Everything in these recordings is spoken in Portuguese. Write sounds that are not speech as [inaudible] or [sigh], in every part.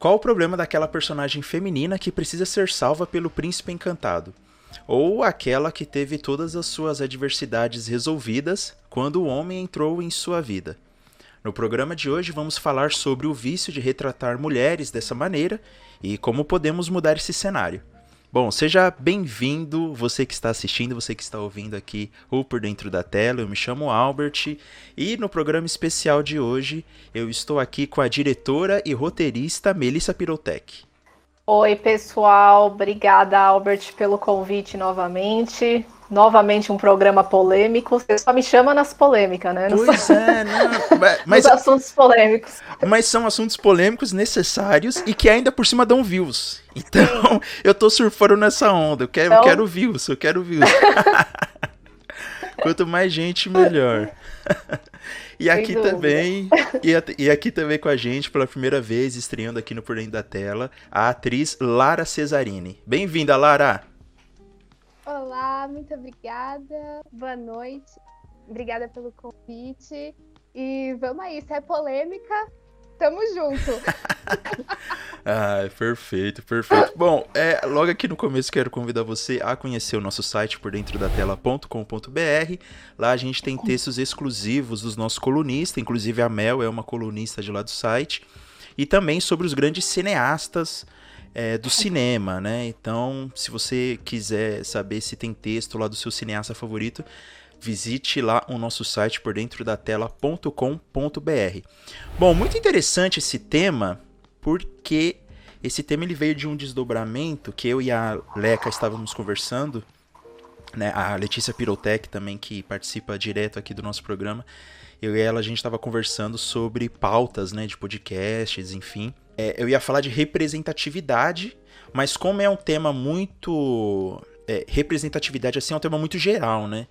Qual o problema daquela personagem feminina que precisa ser salva pelo príncipe encantado? Ou aquela que teve todas as suas adversidades resolvidas quando o homem entrou em sua vida? No programa de hoje vamos falar sobre o vício de retratar mulheres dessa maneira e como podemos mudar esse cenário. Bom, seja bem-vindo, você que está assistindo, você que está ouvindo aqui ou por dentro da tela. Eu me chamo Albert e no programa especial de hoje eu estou aqui com a diretora e roteirista Melissa Pirotec. Oi, pessoal. Obrigada, Albert, pelo convite novamente novamente um programa polêmico. Você só me chama nas polêmicas, né? Pois é, não. [laughs] Mas, Nos assuntos polêmicos. Mas são assuntos polêmicos necessários e que ainda por cima dão views. Então, eu tô surfando nessa onda. Eu quero, então... eu quero views, eu quero views. [laughs] Quanto mais gente, melhor. E aqui também, e, e, aqui também com a gente, pela primeira vez, estreando aqui no Por Dentro da Tela, a atriz Lara Cesarini. Bem-vinda, Lara! Olá, muito obrigada. Boa noite. Obrigada pelo convite. E vamos aí, se é polêmica, tamo junto. [laughs] ah, perfeito, perfeito. Bom, é, logo aqui no começo quero convidar você a conhecer o nosso site por dentro da tela.com.br. Lá a gente tem textos exclusivos dos nossos colunistas, inclusive a Mel é uma colunista de lá do site. E também sobre os grandes cineastas é, do cinema, né? Então, se você quiser saber se tem texto lá do seu cineasta favorito, visite lá o nosso site por dentro da tela.com.br. Bom, muito interessante esse tema, porque esse tema ele veio de um desdobramento que eu e a Leca estávamos conversando, né? A Letícia Pirotec também que participa direto aqui do nosso programa. Eu e ela a gente estava conversando sobre pautas, né, de podcasts, enfim. É, eu ia falar de representatividade, mas como é um tema muito. É, representatividade assim é um tema muito geral, né?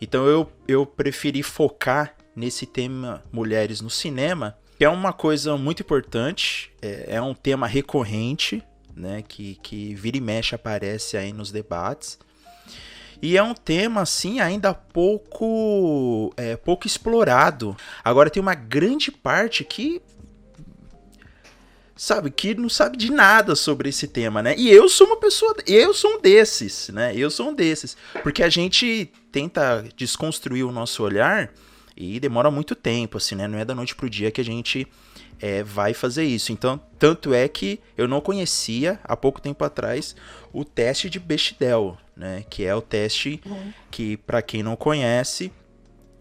Então eu, eu preferi focar nesse tema mulheres no cinema, que é uma coisa muito importante, é, é um tema recorrente, né? Que, que vira e mexe aparece aí nos debates. E é um tema, assim, ainda pouco, é, pouco explorado. Agora tem uma grande parte que sabe, que não sabe de nada sobre esse tema, né? E eu sou uma pessoa, eu sou um desses, né? Eu sou um desses, porque a gente tenta desconstruir o nosso olhar e demora muito tempo, assim, né? Não é da noite pro dia que a gente é, vai fazer isso. Então, tanto é que eu não conhecia há pouco tempo atrás o teste de Bechdel, né? Que é o teste uhum. que, para quem não conhece,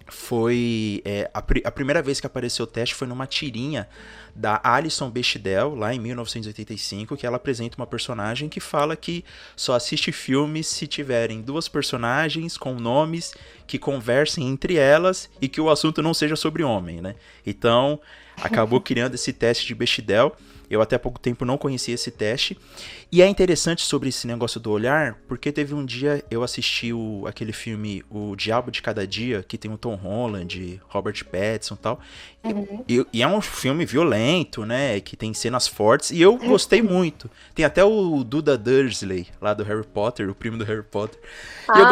foi é, a, a, primeira vez que apareceu o teste foi numa tirinha da Alison Bechdel, lá em 1985, que ela apresenta uma personagem que fala que só assiste filmes se tiverem duas personagens com nomes que conversem entre elas e que o assunto não seja sobre homem, né? Então, acabou [laughs] criando esse teste de Bechdel eu até há pouco tempo não conhecia esse teste. E é interessante sobre esse negócio do olhar, porque teve um dia eu assisti o, aquele filme O Diabo de Cada Dia, que tem o Tom Holland, Robert Pattinson e tal. Uhum. E, e, é um filme violento, né? Que tem cenas fortes. E eu gostei muito. Tem até o Duda Dursley, lá do Harry Potter, o primo do Harry Potter. Ah. E eu ah.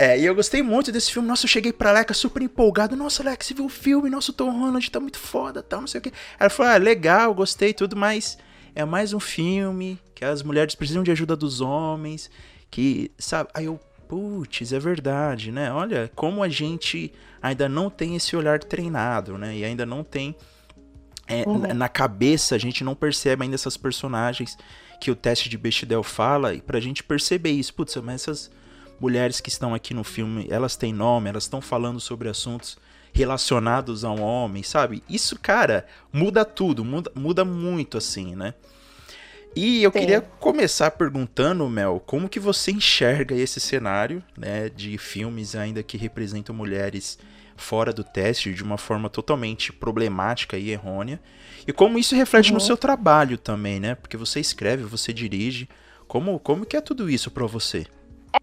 É, e eu gostei muito desse filme. Nossa, eu cheguei pra Leca super empolgado. Nossa, Leca, você viu o filme? Nossa, o Tom Holland tá muito foda, tal, não sei o que. Ela falou, ah, legal, gostei tudo, mas é mais um filme que as mulheres precisam de ajuda dos homens, que, sabe? Aí eu, putz, é verdade, né? Olha, como a gente ainda não tem esse olhar treinado, né? E ainda não tem... É, uhum. Na cabeça, a gente não percebe ainda essas personagens que o teste de Bechdel fala, e pra gente perceber isso, putz, mas essas mulheres que estão aqui no filme, elas têm nome, elas estão falando sobre assuntos relacionados a um homem, sabe? Isso, cara, muda tudo, muda, muda muito assim, né? E eu Sim. queria começar perguntando, Mel, como que você enxerga esse cenário, né, de filmes ainda que representam mulheres fora do teste de uma forma totalmente problemática e errônea, e como isso reflete uhum. no seu trabalho também, né? Porque você escreve, você dirige, como como que é tudo isso para você?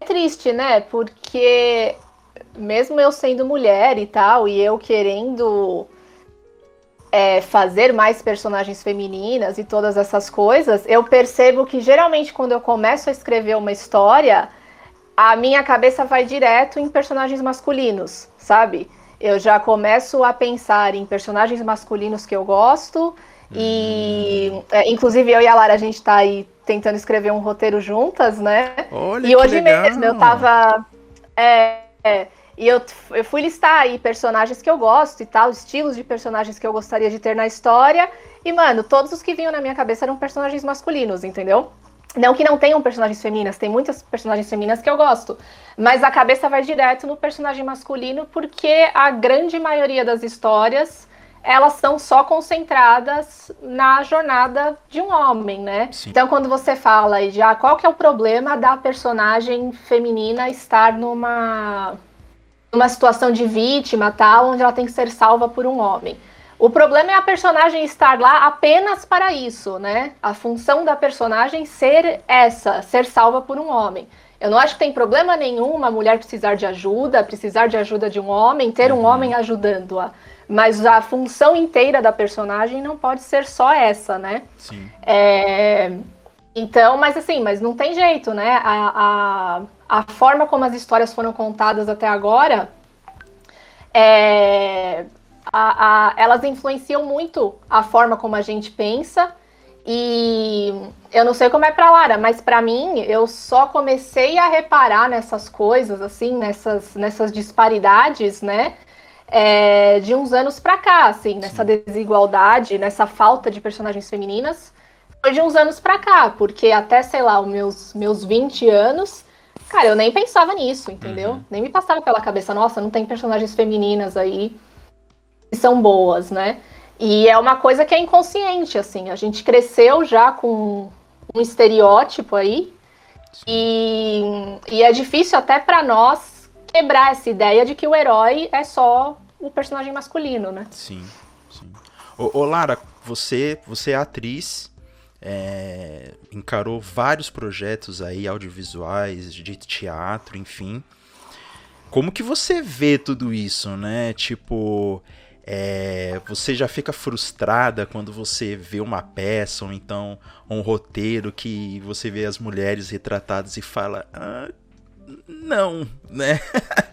É triste, né? Porque mesmo eu sendo mulher e tal, e eu querendo é, fazer mais personagens femininas e todas essas coisas, eu percebo que geralmente quando eu começo a escrever uma história, a minha cabeça vai direto em personagens masculinos, sabe? Eu já começo a pensar em personagens masculinos que eu gosto E, é, inclusive, eu e a Lara, a gente tá aí tentando escrever um roteiro juntas, né? Olha, e hoje legal. mesmo eu tava. É, é, e eu, eu fui listar aí personagens que eu gosto e tal, estilos de personagens que eu gostaria de ter na história. E, mano, todos os que vinham na minha cabeça eram personagens masculinos, entendeu? Não que não tenham personagens femininas, tem muitas personagens femininas que eu gosto. Mas a cabeça vai direto no personagem masculino, porque a grande maioria das histórias elas são só concentradas na jornada de um homem, né? Sim. Então, quando você fala aí de ah, qual que é o problema da personagem feminina estar numa, numa situação de vítima, tal, onde ela tem que ser salva por um homem. O problema é a personagem estar lá apenas para isso, né? A função da personagem ser essa, ser salva por um homem. Eu não acho que tem problema nenhum uma mulher precisar de ajuda, precisar de ajuda de um homem, ter um Uhum. homem ajudando-a. Mas a função inteira da personagem não pode ser só essa, né? Sim. É, Então, mas assim, mas não tem jeito, né? A, a, a forma como as histórias foram contadas até agora, é, a, a- elas influenciam muito a forma como a gente pensa. E eu não sei como é pra Lara, mas pra mim eu só comecei a reparar nessas coisas, assim, nessas, nessas disparidades, né? É, de uns anos pra cá, assim, nessa desigualdade, nessa falta de personagens femininas, foi de uns anos pra cá, porque até, sei lá, os meus, meus 20 anos, cara, eu nem pensava nisso, entendeu? Uhum. Nem me passava pela cabeça, nossa, não tem personagens femininas aí que são boas, né? E é uma coisa que é inconsciente, assim, a gente cresceu já com um estereótipo aí, e, e é difícil até pra nós quebrar essa ideia de que o herói é só o personagem masculino, né? Sim, sim. Ô, ô, Lara, você, você é atriz, é, encarou vários projetos aí, audiovisuais, de teatro, enfim. Como que você vê tudo isso, né? Tipo, é, você já fica frustrada quando você vê uma peça ou então um roteiro que você vê as mulheres retratadas e fala, ah, não, né?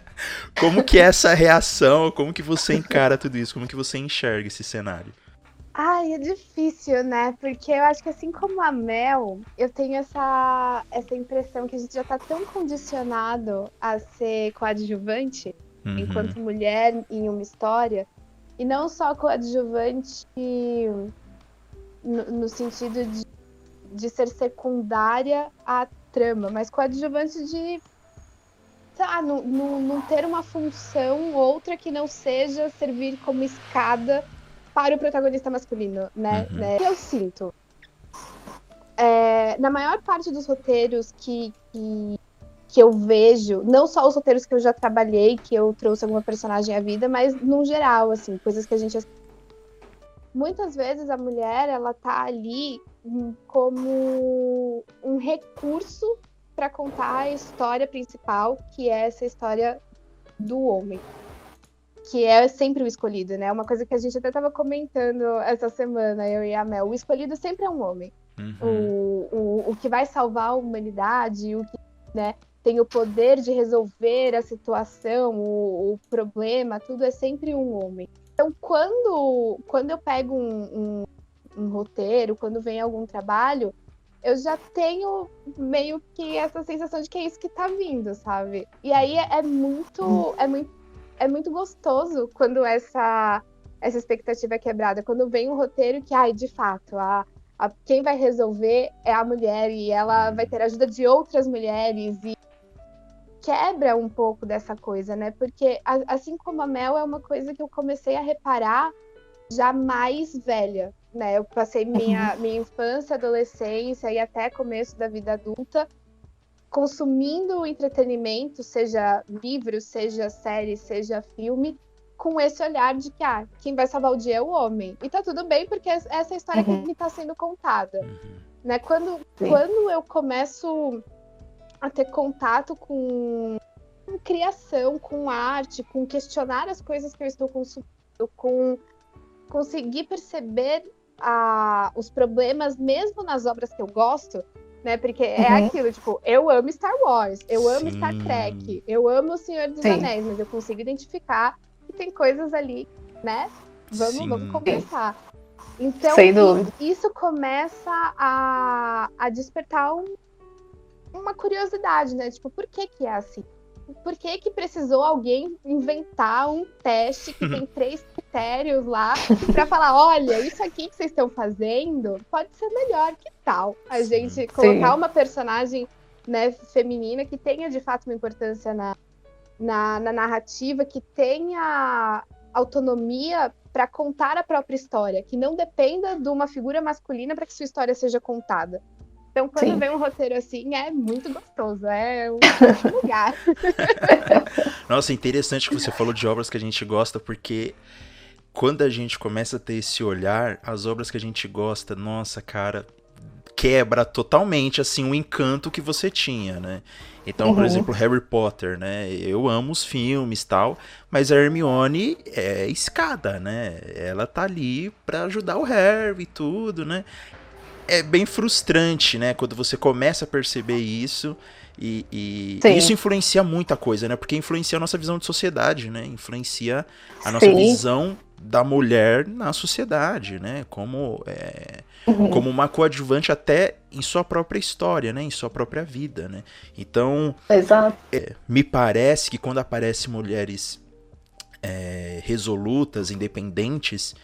[laughs] Como que é essa reação? Como que você encara tudo isso? Como que você enxerga esse cenário? Ai, é difícil, né? Porque eu acho que assim como a Mel, eu tenho essa, essa impressão que a gente já tá tão condicionado a ser coadjuvante Uhum, enquanto mulher em uma história. E não só coadjuvante no, no sentido de, de ser secundária à trama, mas coadjuvante de lá, não, não, não ter uma função outra que não seja servir como escada para o protagonista masculino, né? Uhum. né? Eu sinto. É, na maior parte dos roteiros que, que, que eu vejo, não só os roteiros que eu já trabalhei, que eu trouxe alguma personagem à vida, mas no geral, assim, coisas que a gente. Muitas vezes a mulher, ela tá ali hum, como um recurso para contar a história principal, que é essa história do homem. Que é sempre o escolhido, né? Uma coisa que a gente até tava comentando essa semana, eu e a Mel. O escolhido sempre é um homem uhum, o, o, o que vai salvar a humanidade, o que né, tem o poder de resolver a situação, o, o problema, tudo é sempre um homem. Então, quando, quando eu pego um, um, um roteiro, quando vem algum trabalho, eu já tenho meio que essa sensação de que é isso que tá vindo, sabe? E aí é, é muito, é muito, é muito gostoso quando essa, essa expectativa é quebrada, quando vem um roteiro que, ai, de fato, a, a- quem vai resolver é a mulher e ela vai ter a ajuda de outras mulheres e quebra um pouco dessa coisa, né? Porque a- assim como a Mel é uma coisa que eu comecei a reparar já mais velha, né? Eu passei minha, minha infância, adolescência e até começo da vida adulta consumindo entretenimento, seja livro, seja série, seja filme, com esse olhar de que ah, quem vai salvar o dia é o homem. E tá tudo bem, porque essa é a história Uhum. que está sendo contada. uhum. Né? Quando, Sim. quando eu começo a ter contato com, com criação, com arte, com questionar as coisas que eu estou consumindo, com conseguir perceber a, os problemas mesmo nas obras que eu gosto, né? Porque é Uhum. aquilo, tipo, eu amo Star Wars, eu amo Sim. Star Trek, eu amo O Senhor dos Sim. Anéis, mas eu consigo identificar que tem coisas ali, né? Vamos, Sim. vamos conversar. Então, Sem dúvida. isso começa a, a despertar um- uma curiosidade, né? Tipo, por que que é assim? Por que que precisou alguém inventar um teste que tem [laughs] três critérios lá pra falar, olha, isso aqui que vocês estão fazendo pode ser melhor, que tal? A gente colocar uma personagem né, feminina que tenha de fato uma importância na, na, na narrativa, que tenha autonomia para contar a própria história, que não dependa de uma figura masculina para que sua história seja contada. Então, quando Sim. vem um roteiro assim, é muito gostoso, é um [laughs] lugar. [laughs] Nossa, interessante que você falou de obras que a gente gosta, porque quando a gente começa a ter esse olhar, as obras que a gente gosta, nossa, cara, quebra totalmente assim o encanto que você tinha, né? Então, por Uhum. exemplo, Harry Potter, né? Eu amo os filmes e tal, mas a Hermione é escada, né? Ela tá ali pra ajudar o Harry e tudo, né? É bem frustrante, né? Quando você começa a perceber isso e, e isso influencia muita coisa, né? Porque influencia a nossa visão de sociedade, né? Influencia a nossa Sim. visão da mulher na sociedade, né? Como, é, Uhum. como uma coadjuvante até em sua própria história, né? Em sua própria vida, né? Então, Exato. me parece que quando aparecem mulheres é, resolutas, independentes,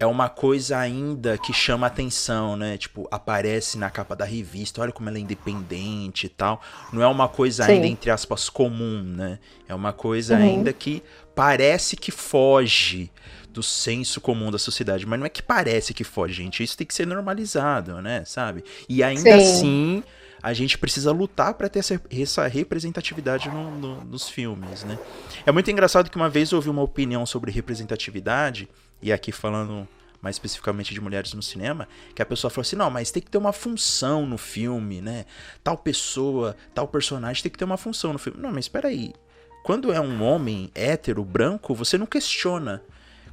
é uma coisa ainda que chama atenção, né? Tipo, aparece na capa da revista, olha como ela é independente e tal. Não é uma coisa Sim. ainda, entre aspas, comum, né? É uma coisa Uhum. ainda que parece que foge do senso comum da sociedade. Mas não é que parece que foge, gente. Isso tem que ser normalizado, né? Sabe? E ainda Sim. assim, a gente precisa lutar para ter essa, essa representatividade no- no- nos filmes, né? É muito engraçado que uma vez eu ouvi uma opinião sobre representatividade, e aqui falando mais especificamente de mulheres no cinema, que a pessoa falou assim: não, mas tem que ter uma função no filme, né? Tal pessoa, tal personagem tem que ter uma função no filme. Não, mas espera aí. Quando é um homem hétero, branco, você não questiona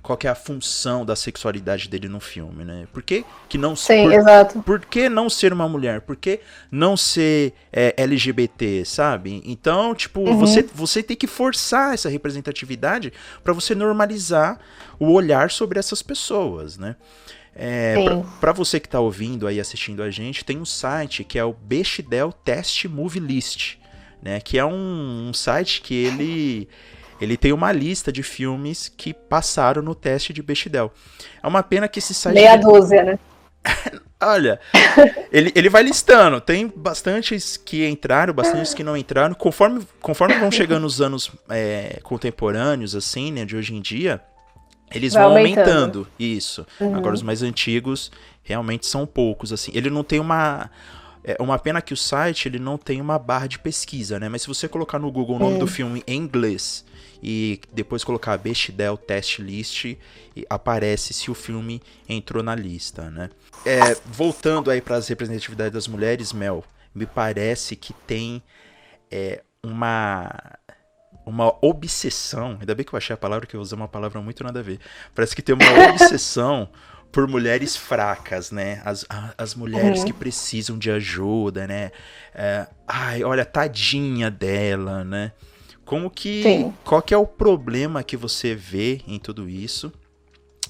qual é a função da sexualidade dele no filme, né? Por que, que não Sim, por- exato. por que não ser uma mulher? Por que não ser é, LGBT, sabe? Então, tipo, Uhum. você, você tem que forçar essa representatividade pra você normalizar o olhar sobre essas pessoas, né? É, pra você que tá ouvindo aí, assistindo a gente, tem um site que é o Bechdel Test Movie List, né? Que é um, um site que ele... Ele tem uma lista de filmes que passaram no teste de Bechdel. É uma pena que esse site... Meia dúzia, né? [laughs] Olha, ele, ele vai listando. Tem bastantes que entraram, bastantes que não entraram. Conforme, conforme vão chegando os anos é, contemporâneos, assim, né, de hoje em dia, eles Vai vão aumentando. aumentando. Isso. Uhum. Agora, os mais antigos realmente são poucos, assim. Ele não tem uma. É uma pena que o site ele não tem uma barra de pesquisa, né? Mas se você colocar no Google o nome É. do filme em inglês e depois colocar Bechdel Test List, e aparece se o filme entrou na lista, né? É, voltando aí para as representatividades das mulheres, Mel, me parece que tem é, uma uma obsessão, ainda bem que eu achei a palavra que eu usei uma palavra muito nada a ver. Parece que tem uma [laughs] obsessão por mulheres fracas, né? As, as mulheres Uhum. que precisam de ajuda, né? É, ai, olha, tadinha dela, né? Como que. Sim. Qual que é o problema que você vê em tudo isso?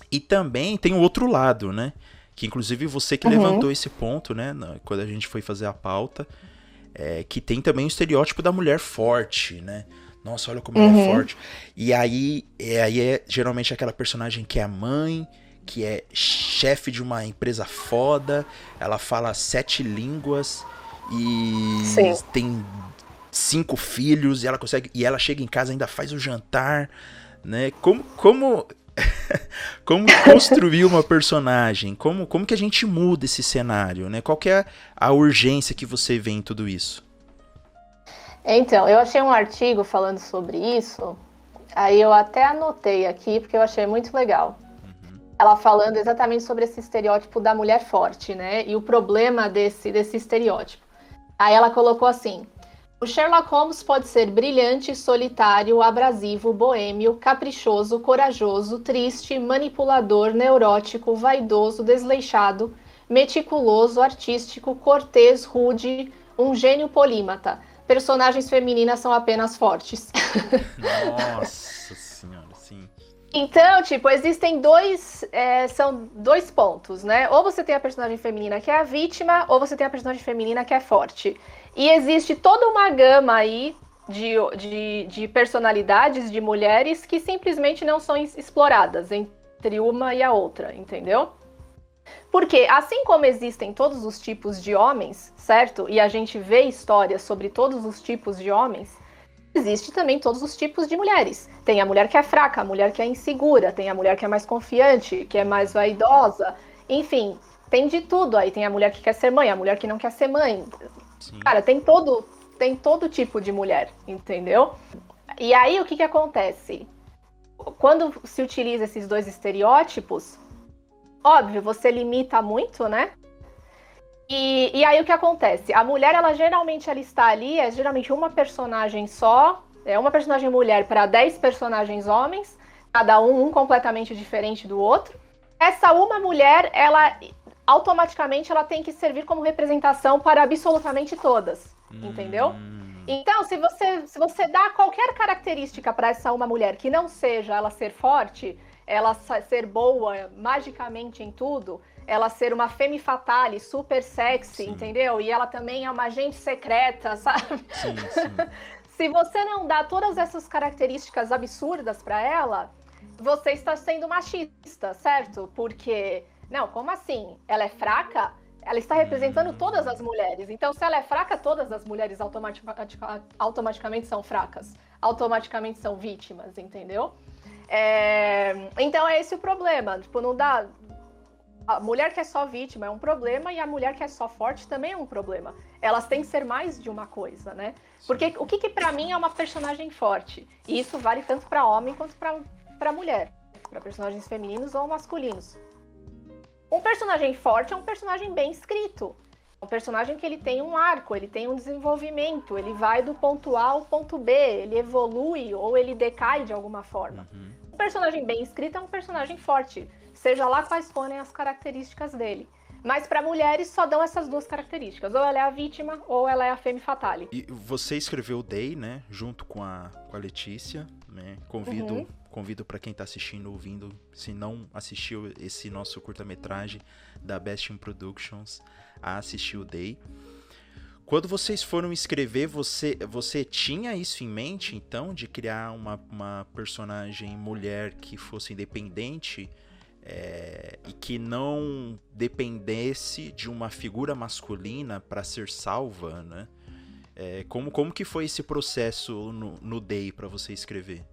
E também tem o outro lado, né? Que inclusive você que Uhum. levantou esse ponto, né? quando a gente foi fazer a pauta. é, que tem também o estereótipo da mulher forte, né? Nossa, olha como ela é Uhum. forte. E aí, é, aí é geralmente aquela personagem que é a mãe, que é chefe de uma empresa foda, ela fala sete línguas e Sim. tem cinco filhos e ela consegue e ela chega em casa e ainda faz o jantar, né? Como como [laughs] como construir uma personagem? Como como que a gente muda esse cenário, né? Qual que é a urgência que você vê em tudo isso? Então, eu achei um artigo falando sobre isso. Aí eu até anotei aqui, porque eu achei muito legal. Ela falando exatamente sobre esse estereótipo da mulher forte, né? E o problema desse, desse estereótipo. Aí ela colocou assim: o Sherlock Holmes pode ser brilhante, solitário, abrasivo, boêmio, caprichoso, corajoso, triste, manipulador, neurótico, vaidoso, desleixado, meticuloso, artístico, cortês, rude, um gênio polímata. Personagens femininas são apenas fortes. Nossa senhora, sim. Então, tipo, existem dois. É, são dois pontos, né? Ou você tem a personagem feminina que é a vítima, ou você tem a personagem feminina que é forte. E existe toda uma gama aí de, de, de personalidades de mulheres que simplesmente não são exploradas entre uma e a outra, entendeu? Porque assim como existem todos os tipos de homens, certo? E a gente vê histórias sobre todos os tipos de homens, existe também todos os tipos de mulheres. Tem a mulher que é fraca, a mulher que é insegura, tem a mulher que é mais confiante, que é mais vaidosa, enfim, tem de tudo aí. Tem a mulher que quer ser mãe, a mulher que não quer ser mãe. Sim. Cara, tem todo, tem todo tipo de mulher, entendeu? E aí o que que acontece? Quando se utiliza esses dois estereótipos, óbvio, você limita muito, né? E, e aí o que acontece? A mulher, ela geralmente ela está ali, é geralmente uma personagem só, é uma personagem mulher para 10 personagens homens, cada um, um completamente diferente do outro. Essa uma mulher, ela automaticamente ela tem que servir como representação para absolutamente todas, hum. entendeu? Então, se você, se você dá qualquer característica para essa uma mulher que não seja ela ser forte, ela ser boa magicamente em tudo, ela ser uma femme fatale, super sexy, sim. entendeu? E ela também é uma agente secreta, [laughs] sabe? Sim, sim. Se você não dá todas essas características absurdas para ela, você está sendo machista, certo? Porque, não, como assim? Ela é fraca? Ela está representando hum. todas as mulheres. Então, se ela é fraca, todas as mulheres automatic automaticamente são fracas. Automaticamente são vítimas, entendeu? É... Então é esse o problema. Tipo, não dá a mulher que é só vítima é um problema e a mulher que é só forte também é um problema. Elas têm que ser mais de uma coisa, né? Porque o que, que para mim é uma personagem forte? E isso vale tanto para homem quanto para mulher, para personagens femininos ou masculinos. Um personagem forte é um personagem bem escrito. É um personagem que ele tem um arco, ele tem um desenvolvimento, ele vai do ponto A ao ponto B, ele evolui ou ele decai de alguma forma. Uhum. Um personagem bem escrito é um personagem forte seja lá quais forem as características dele. Mas para mulheres só dão essas duas características. Ou ela é a vítima, ou ela é a femme fatale. E você escreveu o Day, né? Junto com a, com a Letícia. Né? Convido, uhum. Convido para quem está assistindo, ouvindo, se não assistiu esse nosso curta-metragem da Best in Productions, a assistir o Day. Quando vocês foram escrever, você, você tinha isso em mente, então, de criar uma, uma personagem mulher que fosse independente? é, e que não dependesse de uma figura masculina para ser salva, né? É, como, como que foi esse processo no, no Day para você escrever?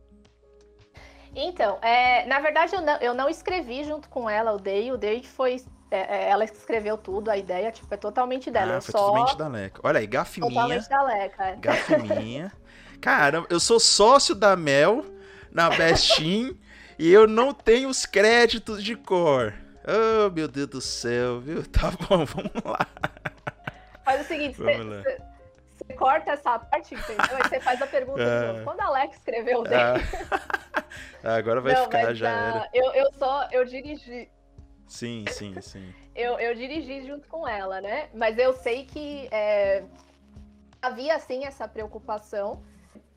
Então, é, na verdade eu não, eu não escrevi junto com ela o Day, o Day foi é, é ela escreveu tudo, a ideia tipo, é totalmente dela. Ah, eu foi só... totalmente da Leca. Olha aí, gafe totalmente minha. da Leca. É. Gafe minha. [laughs] Cara, eu sou sócio da Mel na Bestin e eu não tenho os créditos de cor. Oh, meu Deus do céu, viu? [laughs] Tá bom, vamos lá. Faz o seguinte, você, você corta essa parte, entendeu? Aí você faz a pergunta de novo. Ah. Quando a Alex escreveu o ah. [laughs] Agora vai não, ficar, já uh, era. Eu, eu só, eu dirigi. Sim, sim, sim. eu, eu dirigi junto com ela, né? Mas eu sei que é, havia, sim, essa preocupação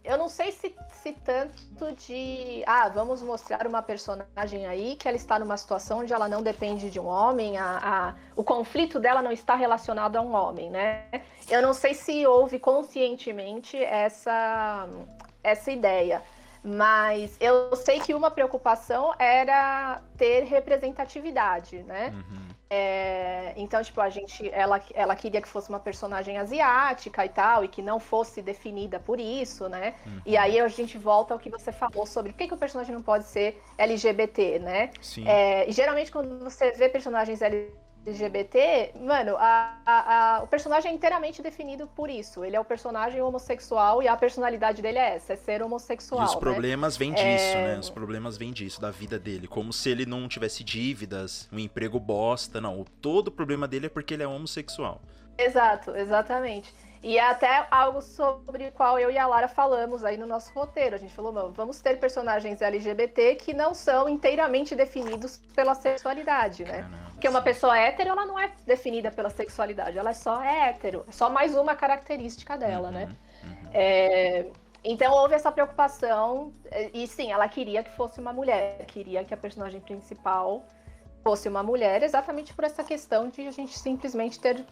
eu não sei se, se tanto de. Ah, vamos mostrar uma personagem aí que ela está numa situação onde ela não depende de um homem, a, a, o conflito dela não está relacionado a um homem, né? Eu não sei se houve conscientemente essa, essa ideia. Mas eu sei que uma preocupação era ter representatividade, né? Uhum. É, então, tipo, a gente, ela, ela queria que fosse uma personagem asiática e tal, e que não fosse definida por isso, né? Uhum. E aí a gente volta ao que você falou sobre por que, que o personagem não pode ser LGBT, né? Sim. É, e geralmente quando você vê personagens LGBT LGBT, mano, a, a, a, o personagem é inteiramente definido por isso. Ele é o personagem homossexual e a personalidade dele é essa, é ser homossexual. E os né? problemas vêm disso, é... né? Os problemas vêm disso, da vida dele. Como se ele não tivesse dívidas, um emprego bosta. Não, todo o problema dele é porque ele é homossexual. Exato, exatamente. E é até algo sobre o qual eu e a Lara falamos aí no nosso roteiro. A gente falou, não, vamos ter personagens LGBT que não são inteiramente definidos pela sexualidade, né? Caramba, Porque uma pessoa hétero, ela não é definida pela sexualidade, ela é só hétero. É só mais uma característica dela, né? uhum, né? Uhum. É... Então houve essa preocupação, e sim, ela queria que fosse uma mulher, queria que a personagem principal fosse uma mulher, exatamente por essa questão de a gente simplesmente ter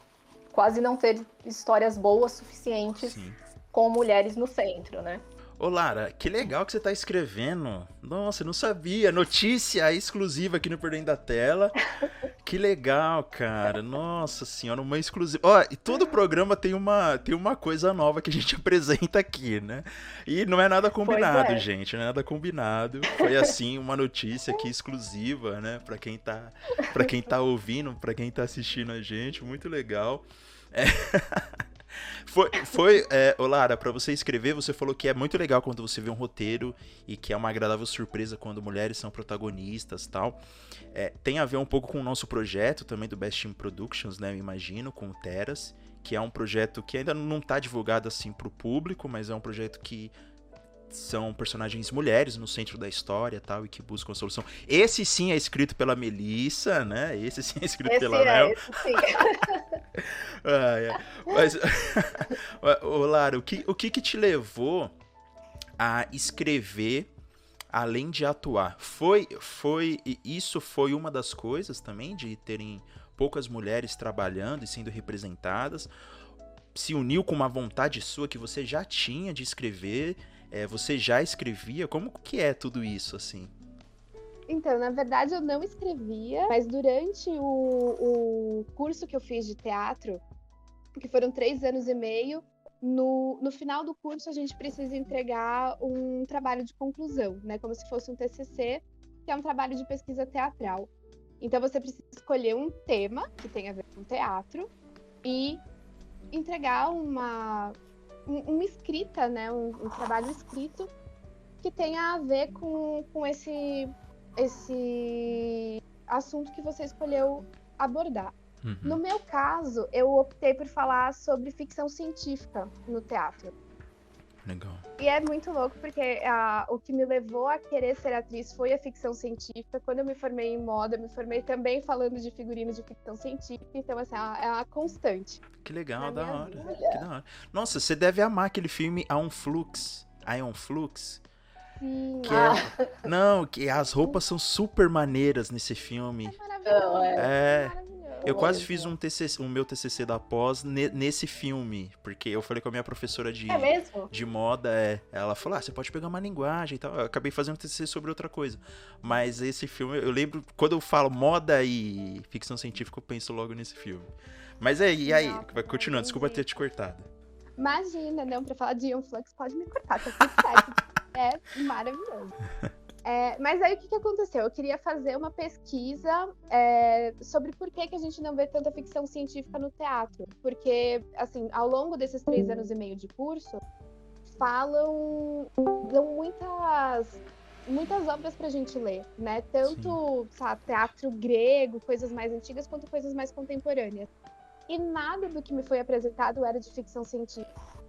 quase não ter histórias boas suficientes sim. com mulheres no centro, né? Ô Lara, que legal que você tá escrevendo. Nossa, eu não sabia. Notícia exclusiva aqui no Perdendo da Tela. [laughs] Que legal, cara. Nossa senhora, uma exclusiva. Ó, e todo programa tem uma, tem uma coisa nova que a gente [laughs] apresenta aqui, né? E não é nada combinado, é. gente. Não é nada combinado. Foi assim, uma notícia aqui exclusiva, né? Pra quem tá, pra quem tá ouvindo, pra quem tá assistindo a gente. Muito legal. É. [laughs] Foi, foi é, Lara, para você escrever, você falou que é muito legal quando você vê um roteiro e que é uma agradável surpresa quando mulheres são protagonistas tal. É, tem a ver um pouco com o nosso projeto também do Best Team Productions, né? Eu imagino, com o Teras, que é um projeto que ainda não está divulgado assim pro público, mas é um projeto que são personagens mulheres no centro da história tal e que buscam a solução. Esse sim é escrito pela Melissa, né? Esse sim é escrito esse pela é, Mel. Esse sim. [laughs] ah, é. Mas, [laughs] ô Lara, o que, o que que te levou a escrever além de atuar? Foi, foi, isso foi uma das coisas também de terem poucas mulheres trabalhando e sendo representadas? Se uniu com uma vontade sua que você já tinha de escrever é, você já escrevia? Como que é tudo isso, assim? Então, na verdade, eu não escrevia, mas durante o, o curso que eu fiz de teatro, que foram três anos e meio, no, no final do curso a gente precisa entregar um trabalho de conclusão, né? Como se fosse um TCC, que é um trabalho de pesquisa teatral. Então você precisa escolher um tema que tenha a ver com teatro e entregar uma, uma escrita, né? Um, um, trabalho escrito que tenha a ver com, com esse, esse assunto que você escolheu abordar. Uhum. No meu caso, eu optei por falar sobre ficção científica no teatro. Legal. E é muito louco porque a, o que me levou a querer ser atriz foi a ficção científica. Quando eu me formei em moda, eu me formei também falando de figurino de ficção científica. Então, assim, é uma constante. Que legal, da hora. Que da hora. Nossa, você deve amar aquele filme Ion Flux. Ion Flux. Sim. Que é... Ah. Não, que as roupas são super maneiras nesse filme. É maravilhoso. É. é. Eu quase fiz um TCC, um meu TCC da pós ne, nesse filme, porque eu falei com a minha professora de, é de moda, é, ela falou, ah, você pode pegar uma linguagem e tal. Eu acabei fazendo um TCC sobre outra coisa. Mas esse filme, eu lembro, quando eu falo moda e ficção científica, eu penso logo nesse filme. Mas é, e aí, vai continuando, desculpa ter te cortado. Imagina, não, pra falar de Ion Flux, pode me cortar, tá tudo certo. é maravilhoso. É, mas aí o que, que aconteceu? Eu queria fazer uma pesquisa é, sobre por que, que a gente não vê tanta ficção científica no teatro. Porque, assim, ao longo desses três anos e meio de curso, falam. dão muitas. Muitas obras pra gente ler, né? Tanto sabe, teatro grego, coisas mais antigas, quanto coisas mais contemporâneas. E nada do que me foi apresentado era de ficção científica.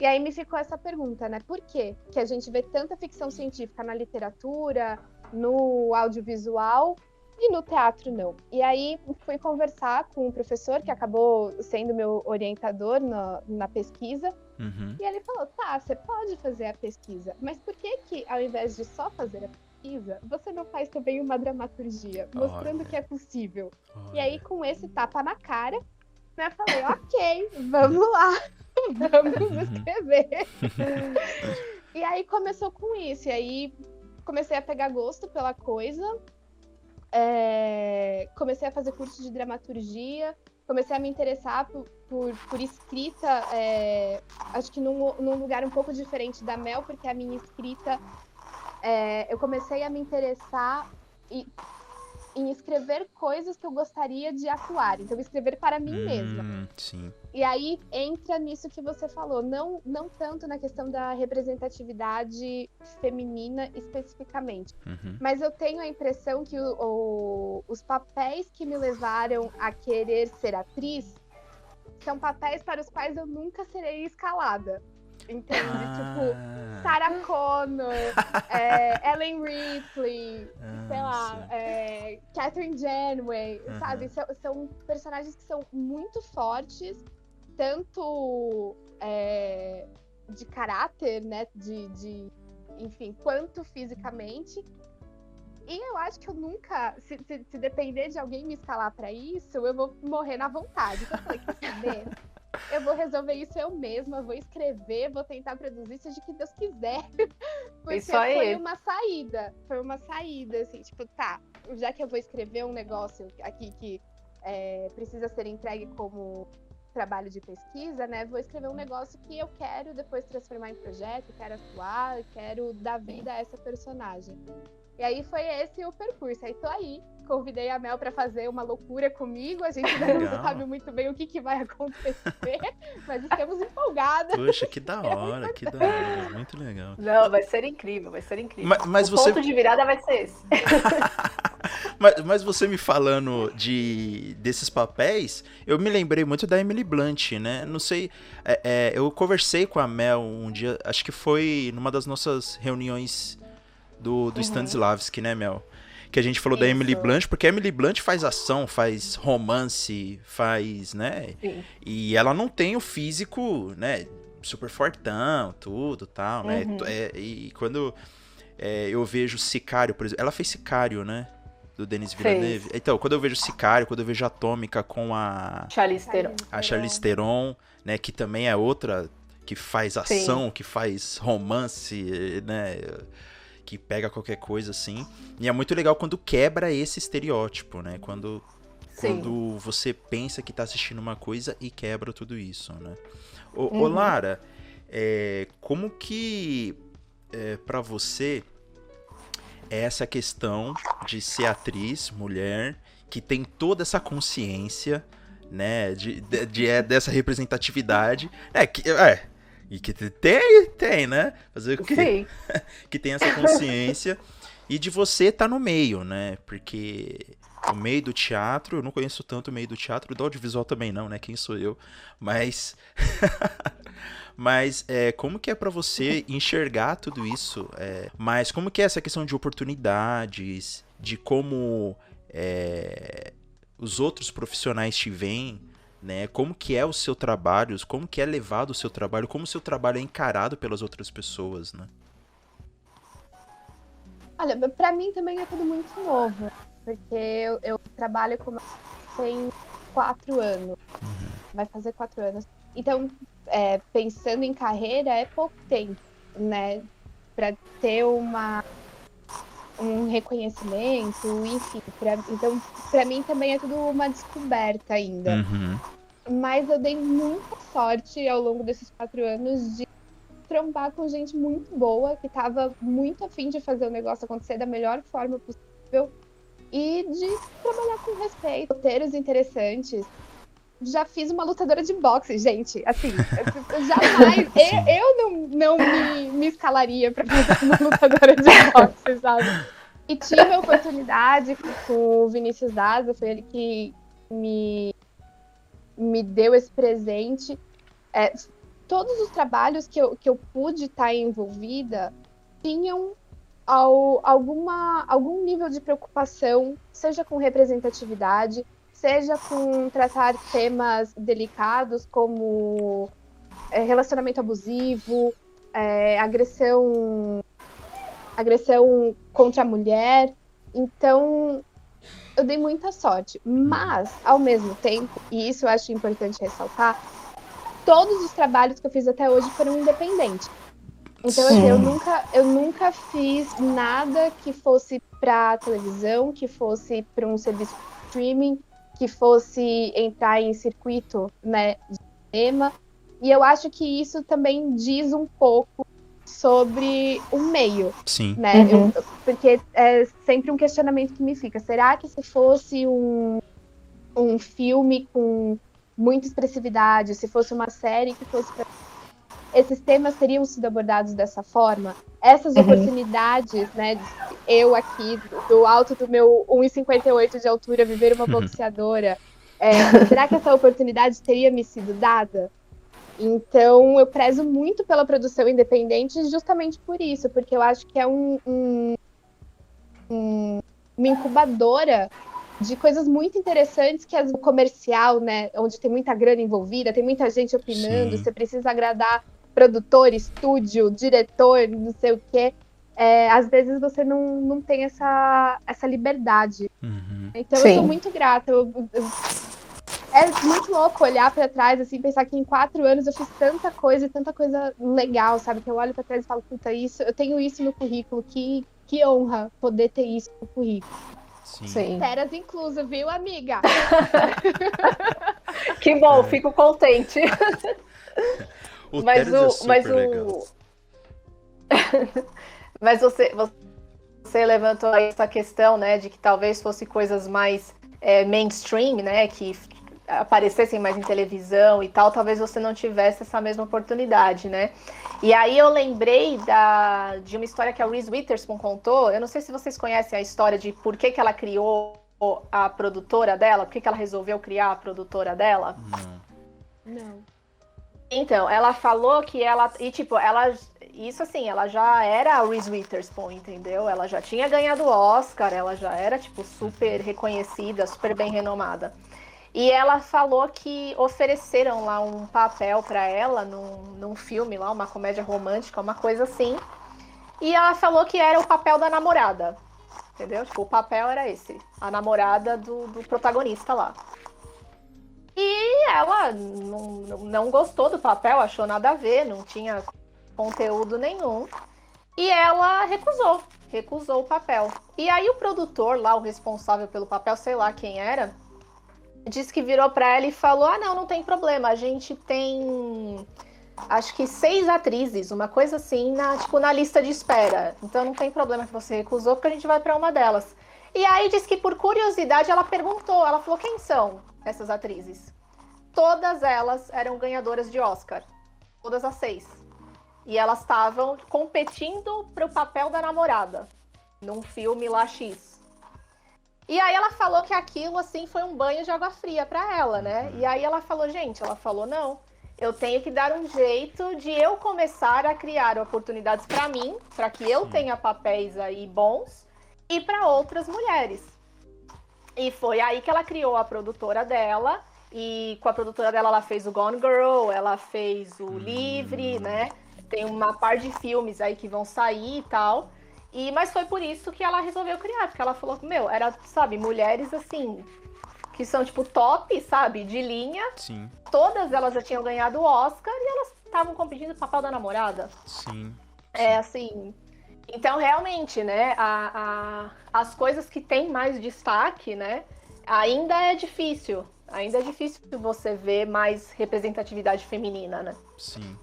E aí me ficou essa pergunta, né? Por que que a gente vê tanta ficção científica na literatura, no audiovisual e no teatro não? E aí fui conversar com um professor que acabou sendo meu orientador na, na pesquisa. Uhum. E ele falou: tá, você pode fazer a pesquisa, mas por que que ao invés de só fazer a pesquisa, você não faz também uma dramaturgia, mostrando Olha. que é possível? Olha. E aí, com esse tapa na cara, né, falei: ok, vamos lá. [laughs] vamos uhum. escrever. [laughs] e aí começou com isso. E aí comecei a pegar gosto pela coisa. É... comecei a fazer curso de dramaturgia. Comecei a me interessar por, por, por escrita, é... acho que num, num, lugar um pouco diferente da Mel, porque a minha escrita. É... eu comecei a me interessar e em escrever coisas que eu gostaria de atuar. Então, escrever para mim hum, mesma. Sim. E aí entra nisso que você falou, não, não tanto na questão da representatividade feminina especificamente, uhum. mas eu tenho a impressão que o, o, os papéis que me levaram a querer ser atriz são papéis para os quais eu nunca serei escalada. Entende? Ah. Tipo, Sarah Connor, [laughs] é, Ellen Ripley, ah, sei lá, é, Catherine Janeway, uhum. sabe? São, são, personagens que são muito fortes, tanto é, de caráter, né? De, de, enfim, quanto fisicamente. E eu acho que eu nunca, se, se, se depender de alguém me escalar para isso, eu vou morrer na vontade. Então eu falei, quer saber? [laughs] Eu vou resolver isso eu mesma, vou escrever, vou tentar produzir, seja que Deus quiser. [laughs] Porque Isso aí. foi uma saída. Foi uma saída, assim, tipo, tá, já que eu vou escrever um negócio aqui que é, precisa ser entregue como trabalho de pesquisa, né? Vou escrever um negócio que eu quero depois transformar em projeto, quero atuar, quero dar vida a essa personagem. E aí foi esse o percurso. Aí tô aí, convidei a Mel para fazer uma loucura comigo. A gente ainda não sabe muito bem o que, que vai [laughs] acontecer, mas estamos empolgadas. Poxa, que da [laughs] hora, que da hora. Muito legal. Não, vai ser incrível, vai ser incrível. Mas, mas o você. ponto de virada vai ser esse. [laughs] Mas, mas você me falando de desses papéis, eu me lembrei muito da Emily Blunt, né? Não sei. é, é, eu conversei com a Mel um dia, acho que foi numa das nossas reuniões do, do Uhum. Stanislavski, né, Mel? Que a gente falou da Isso. Emily Blunt, porque a Emily Blunt faz ação, faz romance, faz, né? Sim. E ela não tem o físico, né? Super fortão, tudo tal, né? Uhum. É, e quando é, eu vejo Sicário, por exemplo. Ela fez Sicário, né? Do Denis Villeneuve. Então, quando eu vejo Sicário, quando eu vejo Atômica com a, Charlize Theron. a Charlize Theron, né? Que também é outra que faz ação, que faz romance, né? Que pega qualquer coisa assim. E é muito legal quando quebra esse estereótipo, né? Quando Sim. quando você pensa que tá assistindo uma coisa e quebra tudo isso, né? Ô, ô Uhum. Lara, é, como que é, para você é essa questão de ser atriz, mulher, que tem toda essa consciência, né, de, de- de- é, dessa representatividade, é que é, e que tem, tem, né? Fazer o quê? [laughs] Que tem essa consciência e de você estar no meio, né? Porque o meio do teatro, eu não conheço tanto o meio do teatro, do audiovisual também não, né? Quem sou eu? Mas [laughs] mas é, como que é pra você enxergar tudo isso? É, mas como que é essa questão de oportunidades, de como é, os outros profissionais te veem, né? Como que é o seu trabalho, como que é levado o seu trabalho, como o seu trabalho é encarado pelas outras pessoas, né? Olha, pra mim também é tudo muito novo, porque eu, eu trabalho com tem quatro anos, vai fazer quatro anos. Então, é, pensando em carreira, é pouco tempo, né? Pra ter uma um reconhecimento, enfim. Pra, então, pra mim também é tudo uma descoberta ainda. Uhum. Mas eu dei muita sorte ao longo desses quatro anos de trombar com gente muito boa, que tava muito afim de fazer o negócio acontecer da melhor forma possível e de trabalhar com respeito, roteiros interessantes. Já fiz uma lutadora de boxe, gente. Assim, eu jamais. [laughs] eu eu não, não me, me escalaria pra fazer uma [laughs] lutadora de boxe, sabe? E tive a oportunidade com o Vinícius Daza, foi ele que me me deu esse presente. É, todos os trabalhos que eu, que eu pude estar envolvida tinham ao, alguma, algum nível de preocupação, seja com representatividade, seja com tratar temas delicados como é, relacionamento abusivo, é, agressão, agressão contra a mulher. Então, eu dei muita sorte. Mas, ao mesmo tempo, e isso eu acho importante ressaltar, todos os trabalhos que eu fiz até hoje foram independentes. Então, assim, eu nunca, eu nunca fiz nada que fosse para televisão, que fosse para um serviço de streaming, que fosse entrar em circuito né, de cinema. E eu acho que isso também diz um pouco sobre o meio Sim. né? Uhum. Eu- porque é sempre um questionamento que me fica. Será que se fosse um, um filme com muita expressividade, se fosse uma série que fosse. Esses temas teriam sido abordados dessa forma? Essas Uhum. oportunidades, né? Eu aqui, do alto do meu 1,58 de altura, viver uma boxeadora, é, [laughs] será que essa oportunidade teria me sido dada? Então, eu prezo muito pela produção independente justamente por isso, porque eu acho que é um, um- um- uma incubadora de coisas muito interessantes que as comercial, né, onde tem muita grana envolvida, tem muita gente opinando, Sim. você precisa agradar produtor, estúdio, diretor, não sei o quê, é, às vezes você não, não tem essa, essa liberdade. Uhum. Então Sim. eu sou muito grata. Eu, eu, é muito louco olhar para trás, assim, pensar que em quatro anos eu fiz tanta coisa, tanta coisa legal, sabe? Que eu olho para trás e falo, puta, isso, eu tenho isso no currículo, que, que honra poder ter isso no currículo. Sim. Sim. Teras incluso, viu, amiga? [laughs] que bom, é. fico contente. [laughs] o mas o, é super [laughs] mas legal. o Mas você, você levantou aí essa questão, né, de que talvez fosse coisas mais é, mainstream, né, que aparecessem mais em televisão e tal, talvez você não tivesse essa mesma oportunidade, né? E aí eu lembrei da, de uma história que a Reese Witherspoon contou. Eu não sei se vocês conhecem a história de por que, que ela criou a produtora dela, por que, que ela resolveu criar a produtora dela. Não. Não. Então, ela falou que ela. E, tipo, ela isso assim, ela já era a Reese Witherspoon, entendeu? Ela já tinha ganhado o Oscar, ela já era, tipo, super reconhecida, super bem renomada. E ela falou que ofereceram lá um papel para ela num, num filme lá, uma comédia romântica, uma coisa assim. E ela falou que era o papel da namorada. Entendeu? Tipo, o papel era esse. A namorada do, do protagonista lá. E ela não, não gostou do papel, achou nada a ver, não tinha conteúdo nenhum. E ela recusou, recusou o papel. E aí o produtor lá, o responsável pelo papel, sei lá quem era, disse que virou para ela e falou: "Ah, não, não tem problema. A gente tem acho que seis atrizes, uma coisa assim, na, tipo na lista de espera. Então não tem problema que você recusou, porque a gente vai para uma delas." E aí disse que por curiosidade ela perguntou, ela falou: "Quem são essas atrizes?" Todas elas eram ganhadoras de Oscar. Todas as seis. E elas estavam competindo para o papel da namorada num filme lá X. E aí ela falou que aquilo assim foi um banho de água fria para ela, né? E aí ela falou, gente, ela falou não, eu tenho que dar um jeito de eu começar a criar oportunidades para mim, para que eu tenha papéis aí bons e para outras mulheres. E foi aí que ela criou a produtora dela. E com a produtora dela, ela fez o Gone Girl, ela fez o Livre, né? tem uma par de filmes aí que vão sair e tal. E, mas foi por isso que ela resolveu criar, porque ela falou que, meu, era, sabe, mulheres assim, que são, tipo, top, sabe, de linha. Sim. Todas elas já tinham ganhado o Oscar e elas estavam competindo o papel da namorada. Sim. É, assim. Então, realmente, né, a, a, as coisas que têm mais destaque, né, ainda é difícil. Ainda é difícil você ver mais representatividade feminina, né? Sim.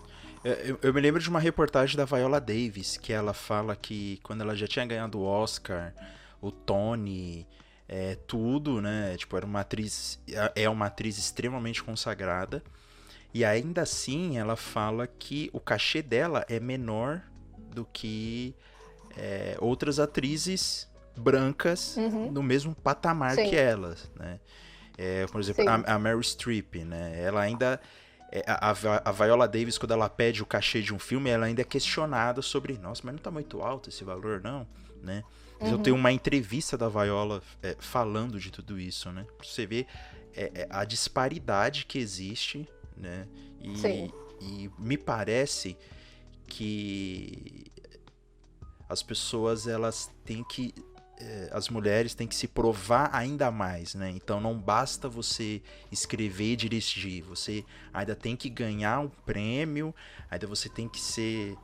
É, eu, eu, me lembro de uma reportagem da Viola Davis, que ela fala que quando ela já tinha ganhado o Oscar, o Tony, é, tudo, né? Tipo, era uma atriz. É, é uma atriz extremamente consagrada. E ainda assim, ela fala que o cachê dela é menor do que é, outras atrizes brancas uhum. no mesmo patamar Sim. que elas, né? É, por exemplo, a, a Mary Streep, né? Ela ainda é, a, a, Viola Davis, quando ela pede o cachê de um filme, ela ainda é questionada sobre, nossa, mas não tá muito alto esse valor, não, né? Uhum. Eu tenho uma entrevista da Viola é, falando de tudo isso, né? Pra você ver é, é, a disparidade que existe, né? E, e me parece que as pessoas elas têm que eh, as mulheres têm que se provar ainda mais, né? Então não basta você escrever e dirigir, você ainda tem que ganhar um prêmio, ainda você tem que ser,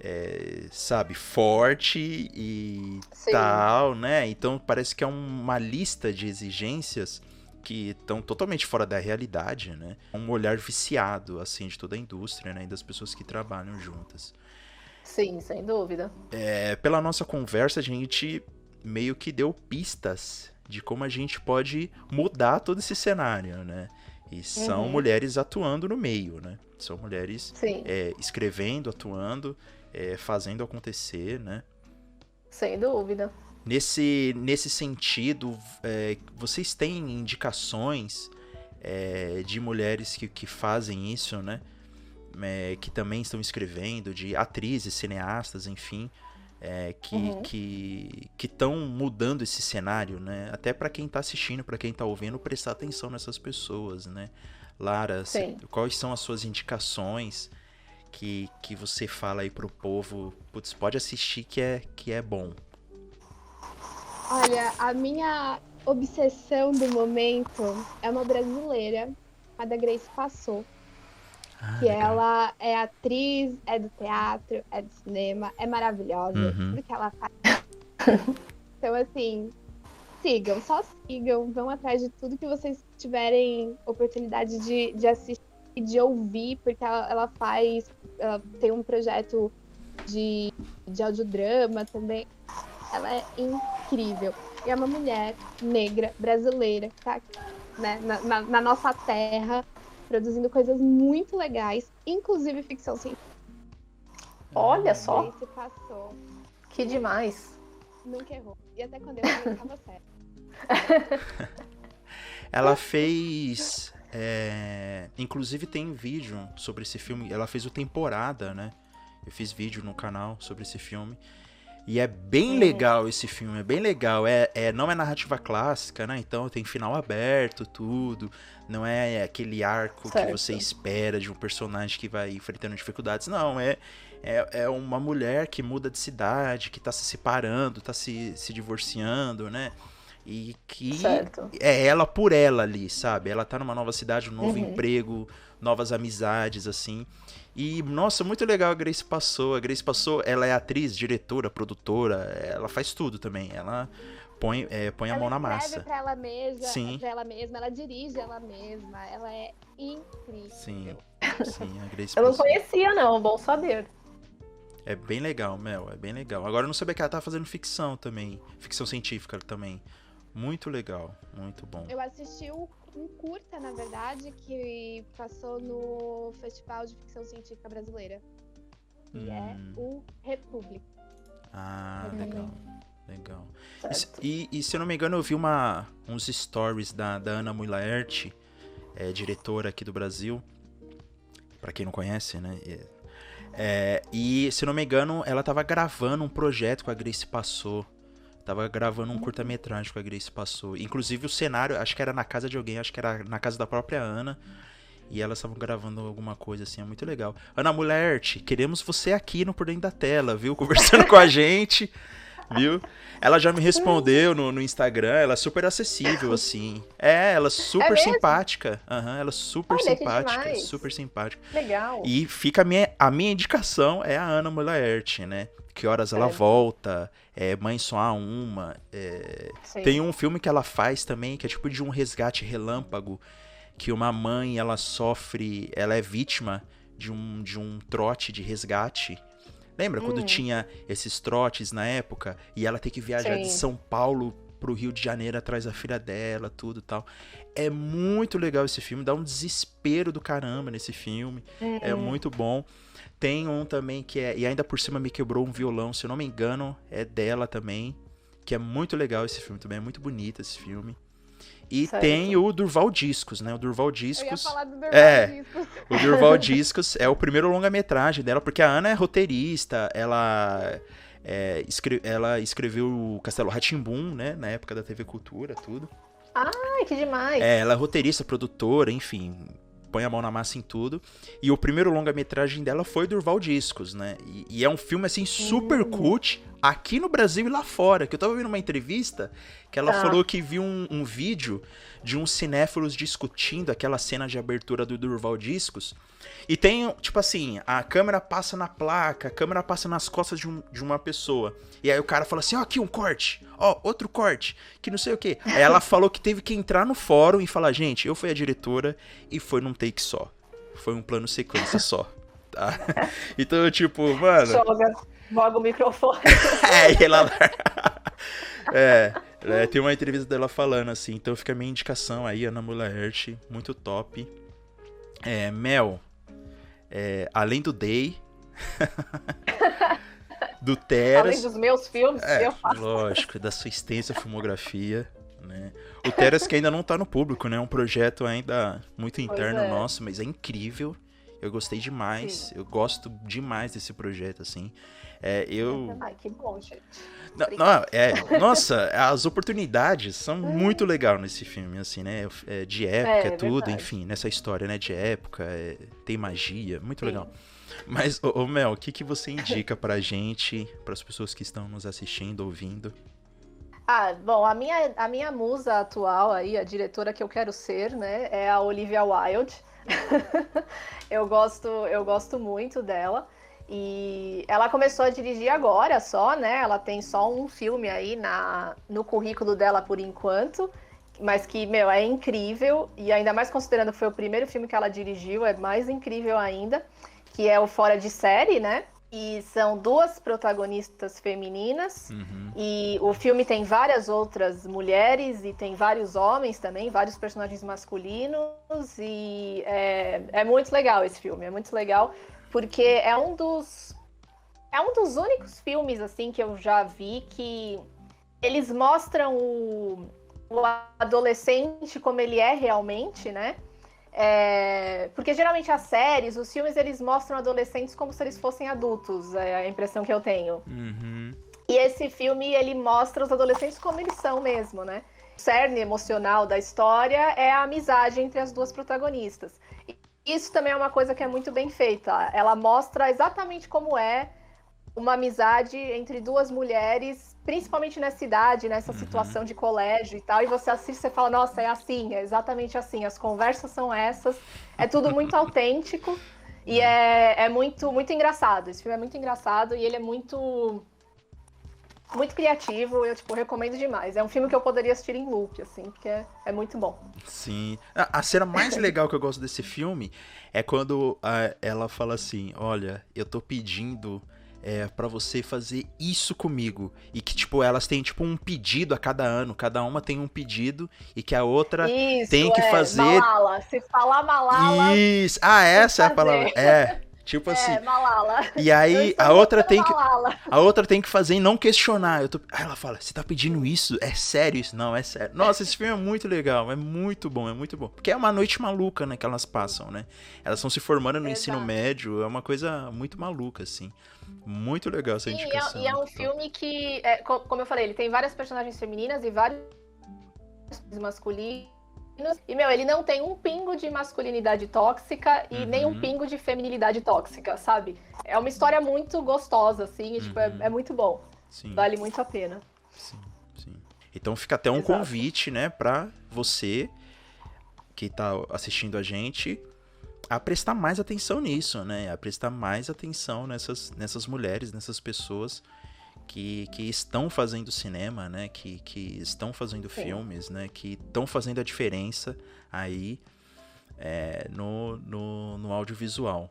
é, sabe, forte e Sim. tal, né? Então parece que é uma lista de exigências que estão totalmente fora da realidade, né? Um olhar viciado, assim, de toda a indústria, né? E das pessoas que trabalham juntas. Sim, sem dúvida. É, pela nossa conversa, a gente meio que deu pistas de como a gente pode mudar todo esse cenário, né? E são uhum. mulheres atuando no meio, né? São mulheres é, escrevendo, atuando, é, fazendo acontecer, né? Sem dúvida. Nesse, nesse sentido, é, vocês têm indicações é, de mulheres que, que fazem isso, né? É, que também estão escrevendo, de atrizes, cineastas, enfim, é, que uhum. que estão mudando esse cenário, né? Até para quem está assistindo, para quem está ouvindo, prestar atenção nessas pessoas, né? Lara, se, quais são as suas indicações que, que você fala aí pro povo, putz, pode assistir que é, que é bom? Olha, a minha obsessão do momento é uma brasileira, a da Grace Passou. Ah, que legal. ela é atriz, é do teatro, é do cinema, é maravilhosa, Uhum. tudo que ela faz. [laughs] então, assim, sigam, só sigam, vão atrás de tudo que vocês tiverem oportunidade de, de assistir e de ouvir, porque ela, ela faz, ela tem um projeto de, de audiodrama também. Ela é incrível. E é uma mulher negra, brasileira, que tá né, na, na- na nossa terra, produzindo coisas muito legais, inclusive ficção científica. Olha só, Grace passou, que demais. nunca errou. E até quando eu estava certo. [laughs] Ela fez. é, Inclusive tem vídeo sobre esse filme. Ela fez o temporada, né? Eu fiz vídeo no canal sobre esse filme. E é bem legal esse filme, é bem legal. É, é, não é narrativa clássica, né? Então tem final aberto, tudo. Não é aquele arco que Certo. você espera de um personagem que vai enfrentando dificuldades. Não, é, é, é uma mulher que muda de cidade, que tá se separando, tá se, se divorciando, né? E que Certo. é ela por ela ali, sabe? Ela tá numa nova cidade, um novo Uhum. emprego, novas amizades, assim. E, nossa, muito legal a Grace Passou. A Grace Passou, ela é atriz, diretora, produtora, ela faz tudo também. Ela põe, é, põe a ela mão na escreve massa. pra ela mesma, Sim. pra ela mesma, ela dirige ela mesma, ela é incrível. Sim, [laughs] sim, a Grace Eu não Passou. conhecia, não, bom saber. É bem legal, Mel, é bem legal. Agora eu não sabia que ela tá fazendo ficção também, ficção científica também. Muito legal, muito bom. Eu assisti um, um curta, na verdade, que passou no Festival de Ficção Científica Brasileira. Que é Hum. o República. Ah, Uhum. legal, legal. E. E, se eu não me engano, eu vi uma, uns stories da, da Ana Mulaert, é, diretora aqui do Brasil. Pra quem não conhece, né? É, é, e se eu não me engano, ela tava gravando um projeto com a Grace Passou. Tava gravando um curta-metragem com a Grace Passou. Inclusive o cenário, acho que era na casa de alguém, acho que era na casa da própria Ana. E elas estavam gravando alguma coisa assim, é muito legal. Ana Mulaert, queremos você aqui no Por Dentro da Tela, viu? [laughs] Conversando com a gente, viu? Ela já me respondeu no, no Instagram, ela é super acessível, [laughs] assim. É, ela é super mesmo? simpática. Aham, ela é super Olha, que simpática, super simpática. Legal. E fica a minha, a minha indicação é a Ana Mulaert, né? Que horas ela Certo. volta, é Mãe Só Há Uma. é, tem um filme que ela faz também, que é tipo de um resgate relâmpago, que uma mãe, ela sofre, ela é vítima de um, de um trote de resgate. Lembra quando Hum. tinha esses trotes na época e ela tem que viajar de Sim. São Paulo pro Rio de Janeiro atrás da filha dela, tudo e tal. É muito legal esse filme, dá um desespero do caramba nesse filme. É Hum. muito bom. Tem um também que é. E ainda por cima me quebrou um violão, se eu não me engano, é dela também. Que é muito legal esse filme também, é muito bonito esse filme. E Certo. tem o Durval Discos, né? O Durval Eu ia Discos. falar do Durval É. Discos. O Durval Discos é o primeiro longa-metragem dela, porque a Ana é roteirista, ela. é, escre- ela escreveu o Castelo Ratimbum, né? Na época da TV Cultura, tudo. Ai, que demais. É, ela é roteirista, produtora, enfim, põe a mão na massa em tudo. E o primeiro longa-metragem dela foi Durval Discos, né? E, e é um filme, assim, super Hum. cult aqui no Brasil e lá fora. Que eu tava vendo uma entrevista que ela Tá. falou que viu um, um vídeo de uns cinéfilos discutindo aquela cena de abertura do Durval Discos. E tem, tipo assim, a câmera passa na placa, a câmera passa nas costas de, um- de uma pessoa. E aí o cara fala assim, ó, aqui um corte, ó, outro corte, que não sei o quê. Aí ela [laughs] falou que teve que entrar no fórum e falar, gente, eu fui a diretora e foi num take só. Foi um plano sequência só, tá? [laughs] Então, tipo, mano... Joga, joga o microfone. [laughs] É, e ela... [laughs] é, é, tem uma entrevista dela falando assim, então fica a minha indicação aí, Ana Mulaert, muito top. É, Mel, é, além do Day, [laughs] do Além Teras, dos meus filmes, é, eu faço. lógico, da sua extensa filmografia, né? O Teras que ainda não tá no público, né? É um projeto ainda muito interno é. nosso, mas é incrível. Eu gostei demais, eu gosto demais desse projeto, assim. É, eu, [laughs] Ai, que bom, gente. não, não, é, [laughs] nossa, as oportunidades são muito legais nesse filme, assim, né? É, de época, É, é, tudo, verdade. enfim, nessa história, né? De época, é, tem magia, muito Sim. legal. Mas, ô, ô Mel, o que, que você indica pra gente, para as pessoas que estão nos assistindo, ouvindo? Ah, bom, a minha, a minha musa atual aí, a diretora que eu quero ser, né, é a Olivia Wilde. [laughs] eu gosto, eu gosto muito dela. E ela começou a dirigir agora só, né? Ela tem só um filme aí na, no currículo dela por enquanto, mas que, meu, é incrível. E ainda mais considerando que foi o primeiro filme que ela dirigiu, é mais incrível ainda, que é o Fora de Série, né? E são duas protagonistas femininas. Uhum. E o filme tem várias outras mulheres e tem vários homens também, vários personagens masculinos. E é, é muito legal esse filme, é muito legal porque é um dos é um dos únicos filmes assim que eu já vi que eles mostram o, o adolescente como ele é realmente, né? É, porque geralmente as séries, os filmes, eles mostram adolescentes como se eles fossem adultos, é a impressão que eu tenho. Uhum. E esse filme, ele mostra os adolescentes como eles são mesmo, né? O cerne emocional da história é a amizade entre as duas protagonistas. Isso também é uma coisa que é muito bem feita. Ela mostra exatamente como é uma amizade entre duas mulheres, principalmente nessa idade, nessa uhum. situação de colégio e tal. E você assiste e fala, nossa, é assim, é exatamente assim. As conversas são essas. É tudo muito [laughs] autêntico. E é, é muito, muito engraçado. Esse filme é muito engraçado e ele é muito muito criativo, eu, tipo, recomendo demais. É um filme que eu poderia assistir em loop, assim, porque é, é muito bom. Sim. A, a cena mais [laughs] legal que eu gosto desse filme é quando a, ela fala assim, olha, eu tô pedindo é, para você fazer isso comigo. E que, tipo, elas têm, tipo, um pedido a cada ano. Cada uma tem um pedido e que a outra isso, tem que é, fazer... Malala. Se falar malala... Isso. Ah, essa é a palavra. É. Tipo é, assim. Malala. E aí a outra tem que a outra tem que fazer e não questionar. Eu tô, aí ela fala: "Você tá pedindo isso? É sério isso? Não, é sério". Nossa, esse filme é muito legal, é muito bom, é muito bom. Porque é uma noite maluca, né, que elas passam, né? Elas estão se formando no Exato. ensino médio, é uma coisa muito maluca assim. Muito legal essa indicação. E é, e é um filme que, é, como eu falei, ele tem várias personagens femininas e vários masculinos e, meu, ele não tem um pingo de masculinidade tóxica e uhum. nem um pingo de feminilidade tóxica, sabe? É uma história muito gostosa, assim, e, tipo, é, uhum. é, muito bom. Sim. Vale muito a pena. Sim, sim. Então fica até um Exato. convite, né, pra você que tá assistindo a gente a prestar mais atenção nisso, né? A prestar mais atenção nessas, nessas mulheres, nessas pessoas que, que estão fazendo cinema, né? Que, que estão fazendo Sim. filmes, né? Que estão fazendo a diferença aí é, no, no, no audiovisual.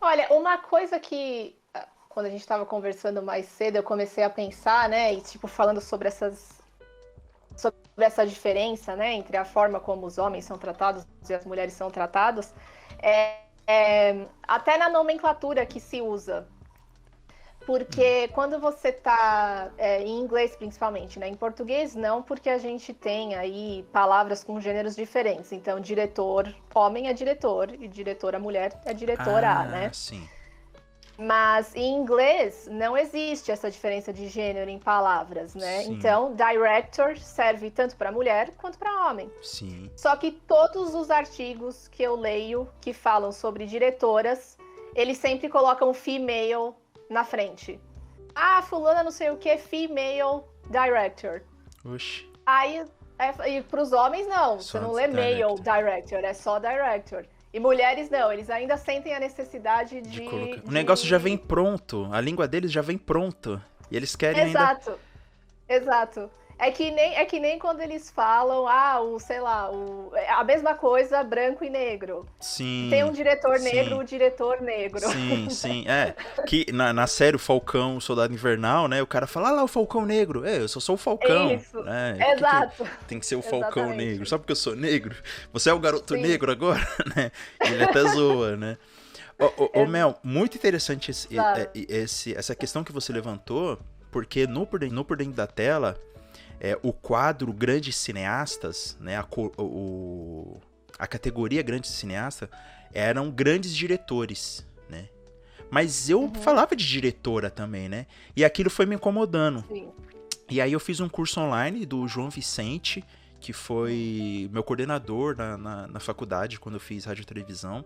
Olha, uma coisa que ah, quando a gente estava conversando mais cedo, eu comecei a pensar, né? E tipo, falando sobre essas sobre essa diferença, né, entre a forma como os homens são tratados e as mulheres são tratadas, é, é, até na nomenclatura que se usa, porque quando você tá é, em inglês principalmente, né? Em português não, porque a gente tem aí palavras com gêneros diferentes. Então, diretor homem é diretor e diretora mulher é diretora, ah, né? Sim. Mas em inglês não existe essa diferença de gênero em palavras, né? Sim. Então, director serve tanto para mulher quanto para homem. Sim. Só que todos os artigos que eu leio que falam sobre diretoras, eles sempre colocam female na frente. Ah, fulana não sei o que, female director. Oxi. Aí, é, e pros homens, não. Só você não lê director. male director, é só director. E mulheres não, eles ainda sentem a necessidade de. de colocar... de... O negócio já vem pronto, a língua deles já vem pronto. E eles querem Exato. ainda. Exato. É que nem, é que nem quando eles falam, ah, o, sei lá, o, a mesma coisa branco e negro. Sim. Tem um diretor negro, o um diretor negro. Sim, [laughs] sim. É. Que na, na série o Falcão, o Soldado Invernal, né? O cara fala, ah lá, o Falcão Negro. É, eu só sou o Falcão. Isso. Né? Exato. Que que tem que ser o Falcão Exatamente. Negro. Só porque eu sou negro? Você é o garoto sim. negro agora? [laughs] né? Ele até zoa, né? Ô, ô, ô, Mel, muito interessante esse, esse, essa questão que você levantou, porque no por dentro, no por dentro da tela é, o quadro Grandes Cineastas, né, a, o, a categoria Grandes Cineasta, eram grandes diretores, né? Mas eu uhum. falava de diretora também, né? E aquilo foi me incomodando. Sim. E aí eu fiz um curso online do João Vicente, que foi meu coordenador na, na, na faculdade quando eu fiz rádio e televisão.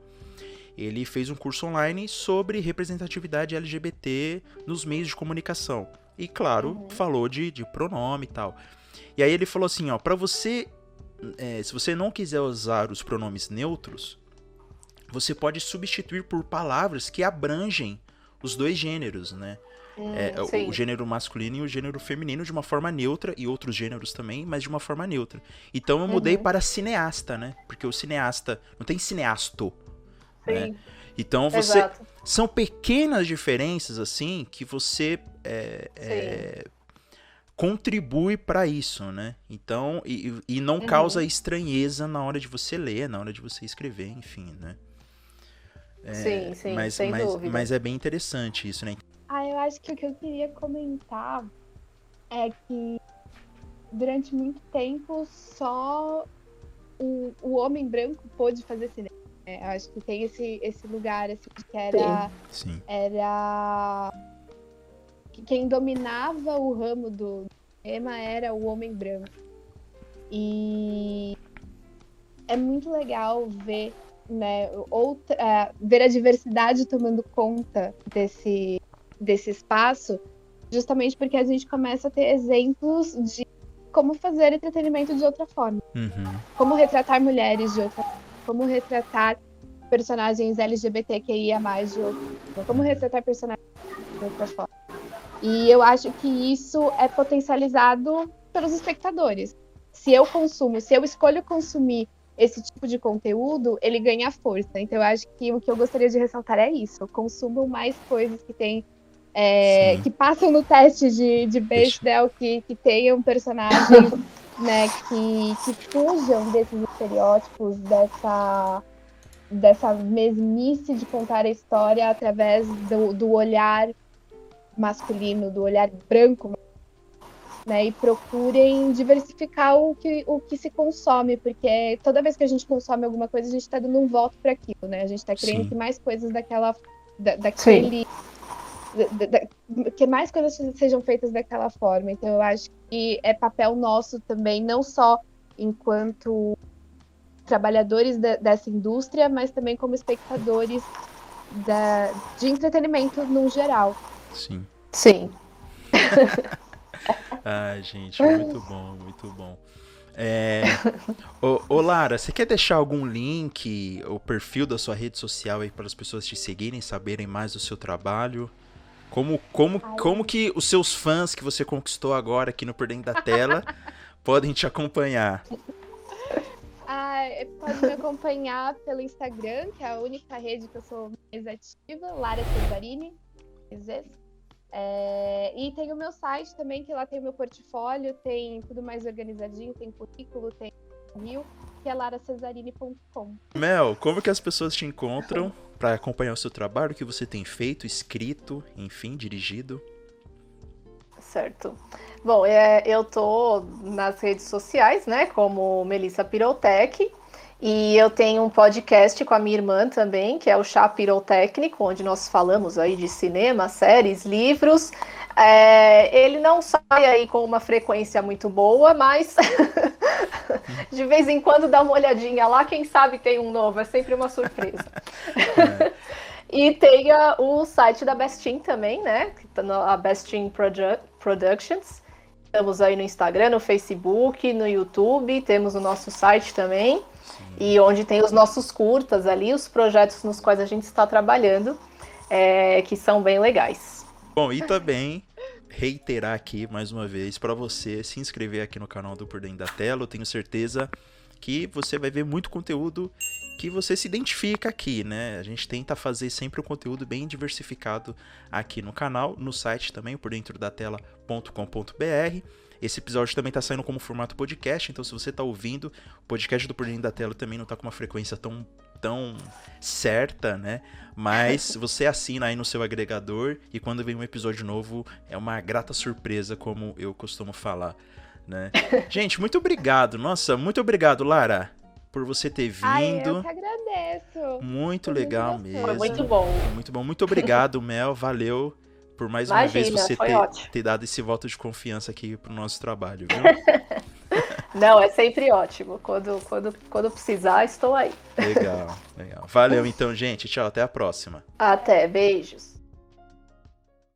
ele fez um curso online sobre representatividade LGBT nos meios de comunicação. E, claro, uhum. falou de, de pronome e tal. E aí ele falou assim, ó, para você, é, se você não quiser usar os pronomes neutros, você pode substituir por palavras que abrangem os dois gêneros, né? Hum, é, o, gênero masculino e o gênero feminino de uma forma neutra, e outros gêneros também, mas de uma forma neutra. Então eu mudei uhum. para cineasta, né? Porque o cineasta. Não tem cineasto. Né? Então você. Exato. São pequenas diferenças, assim, que você é, é, contribui para isso, né? Então, e, e não uhum. causa estranheza na hora de você ler, na hora de você escrever, enfim, né? É, sim, sim, mas, sem mas, dúvida. Mas é bem interessante isso, né? Ah, eu acho que o que eu queria comentar é que durante muito tempo só o, o homem branco pôde fazer cinema. É, acho que tem esse, esse lugar assim, que era. Sim. Era. Que quem dominava o ramo do cinema era o homem branco. E é muito legal ver, né, outra, uh, ver a diversidade tomando conta desse, desse espaço, justamente porque a gente começa a ter exemplos de como fazer entretenimento de outra forma. Uhum. Como retratar mulheres de outra forma. Como retratar personagens LGBTQIA de outra forma. Como retratar personagens de outra forma. E eu acho que isso é potencializado pelos espectadores. Se eu consumo, se eu escolho consumir esse tipo de conteúdo, ele ganha força. Então eu acho que o que eu gostaria de ressaltar é isso. Consumam mais coisas que têm é, que passam no teste de, de Bechdel, que, que tenham personagens [laughs] né, que, que fujam desses estereótipos, dessa, dessa mesmice de contar a história através do, do olhar masculino, do olhar branco, né, e procurem diversificar o que, o que se consome, porque toda vez que a gente consome alguma coisa, a gente está dando um voto para aquilo, né? A gente está querendo Sim. que mais coisas daquela, da, daquele Sim que mais coisas sejam feitas daquela forma. Então eu acho que é papel nosso também, não só enquanto trabalhadores da, dessa indústria, mas também como espectadores da, de entretenimento no geral. Sim. Sim. [laughs] Ai, gente, muito bom, muito bom. É... ô, ô, Lara, você quer deixar algum link, o perfil da sua rede social aí para as pessoas te seguirem, saberem mais do seu trabalho? Como, como, como que os seus fãs que você conquistou agora aqui no Por Dentro da Tela [laughs] podem te acompanhar? Ah, é, pode me acompanhar pelo Instagram, que é a única rede que eu sou mais ativa, Lara Cesarini. É, e tem o meu site também, que lá tem o meu portfólio, tem tudo mais organizadinho, tem currículo, tem review, que é laracesarini.com. Mel, como que as pessoas te encontram? para acompanhar o seu trabalho, o que você tem feito, escrito, enfim, dirigido? Certo. Bom, é, eu tô nas redes sociais, né, como Melissa Pirotec, e eu tenho um podcast com a minha irmã também, que é o Chá Pirotécnico, onde nós falamos aí de cinema, séries, livros. É, ele não sai aí com uma frequência muito boa, mas [laughs] de vez em quando dá uma olhadinha lá, quem sabe tem um novo, é sempre uma surpresa. É. [laughs] e tem o site da Bestin também, né? Tá a Bestin Produ Productions. Estamos aí no Instagram, no Facebook, no YouTube, temos o nosso site também. E onde tem os nossos curtas ali, os projetos nos quais a gente está trabalhando, é, que são bem legais. Bom, e também reiterar aqui mais uma vez para você se inscrever aqui no canal do Por Dentro da Tela. Eu tenho certeza que você vai ver muito conteúdo que você se identifica aqui, né? A gente tenta fazer sempre um conteúdo bem diversificado aqui no canal, no site também, por dentro da tela.com.br. Esse episódio também está saindo como formato podcast, então se você está ouvindo, o podcast do Por Dentro da Tela também não está com uma frequência tão, tão certa, né? Mas [laughs] você assina aí no seu agregador e quando vem um episódio novo é uma grata surpresa, como eu costumo falar, né? [laughs] Gente, muito obrigado. Nossa, muito obrigado, Lara por você ter vindo. Ai, eu que agradeço. Muito legal mesmo. Foi muito bom. Muito bom. Muito obrigado, [laughs] Mel. Valeu por mais Imagina, uma vez você ter, ter, dado esse voto de confiança aqui pro nosso trabalho, viu? Não, é sempre ótimo. Quando, quando, quando precisar, estou aí. Legal, legal. Valeu então, gente. Tchau, até a próxima. Até, beijos.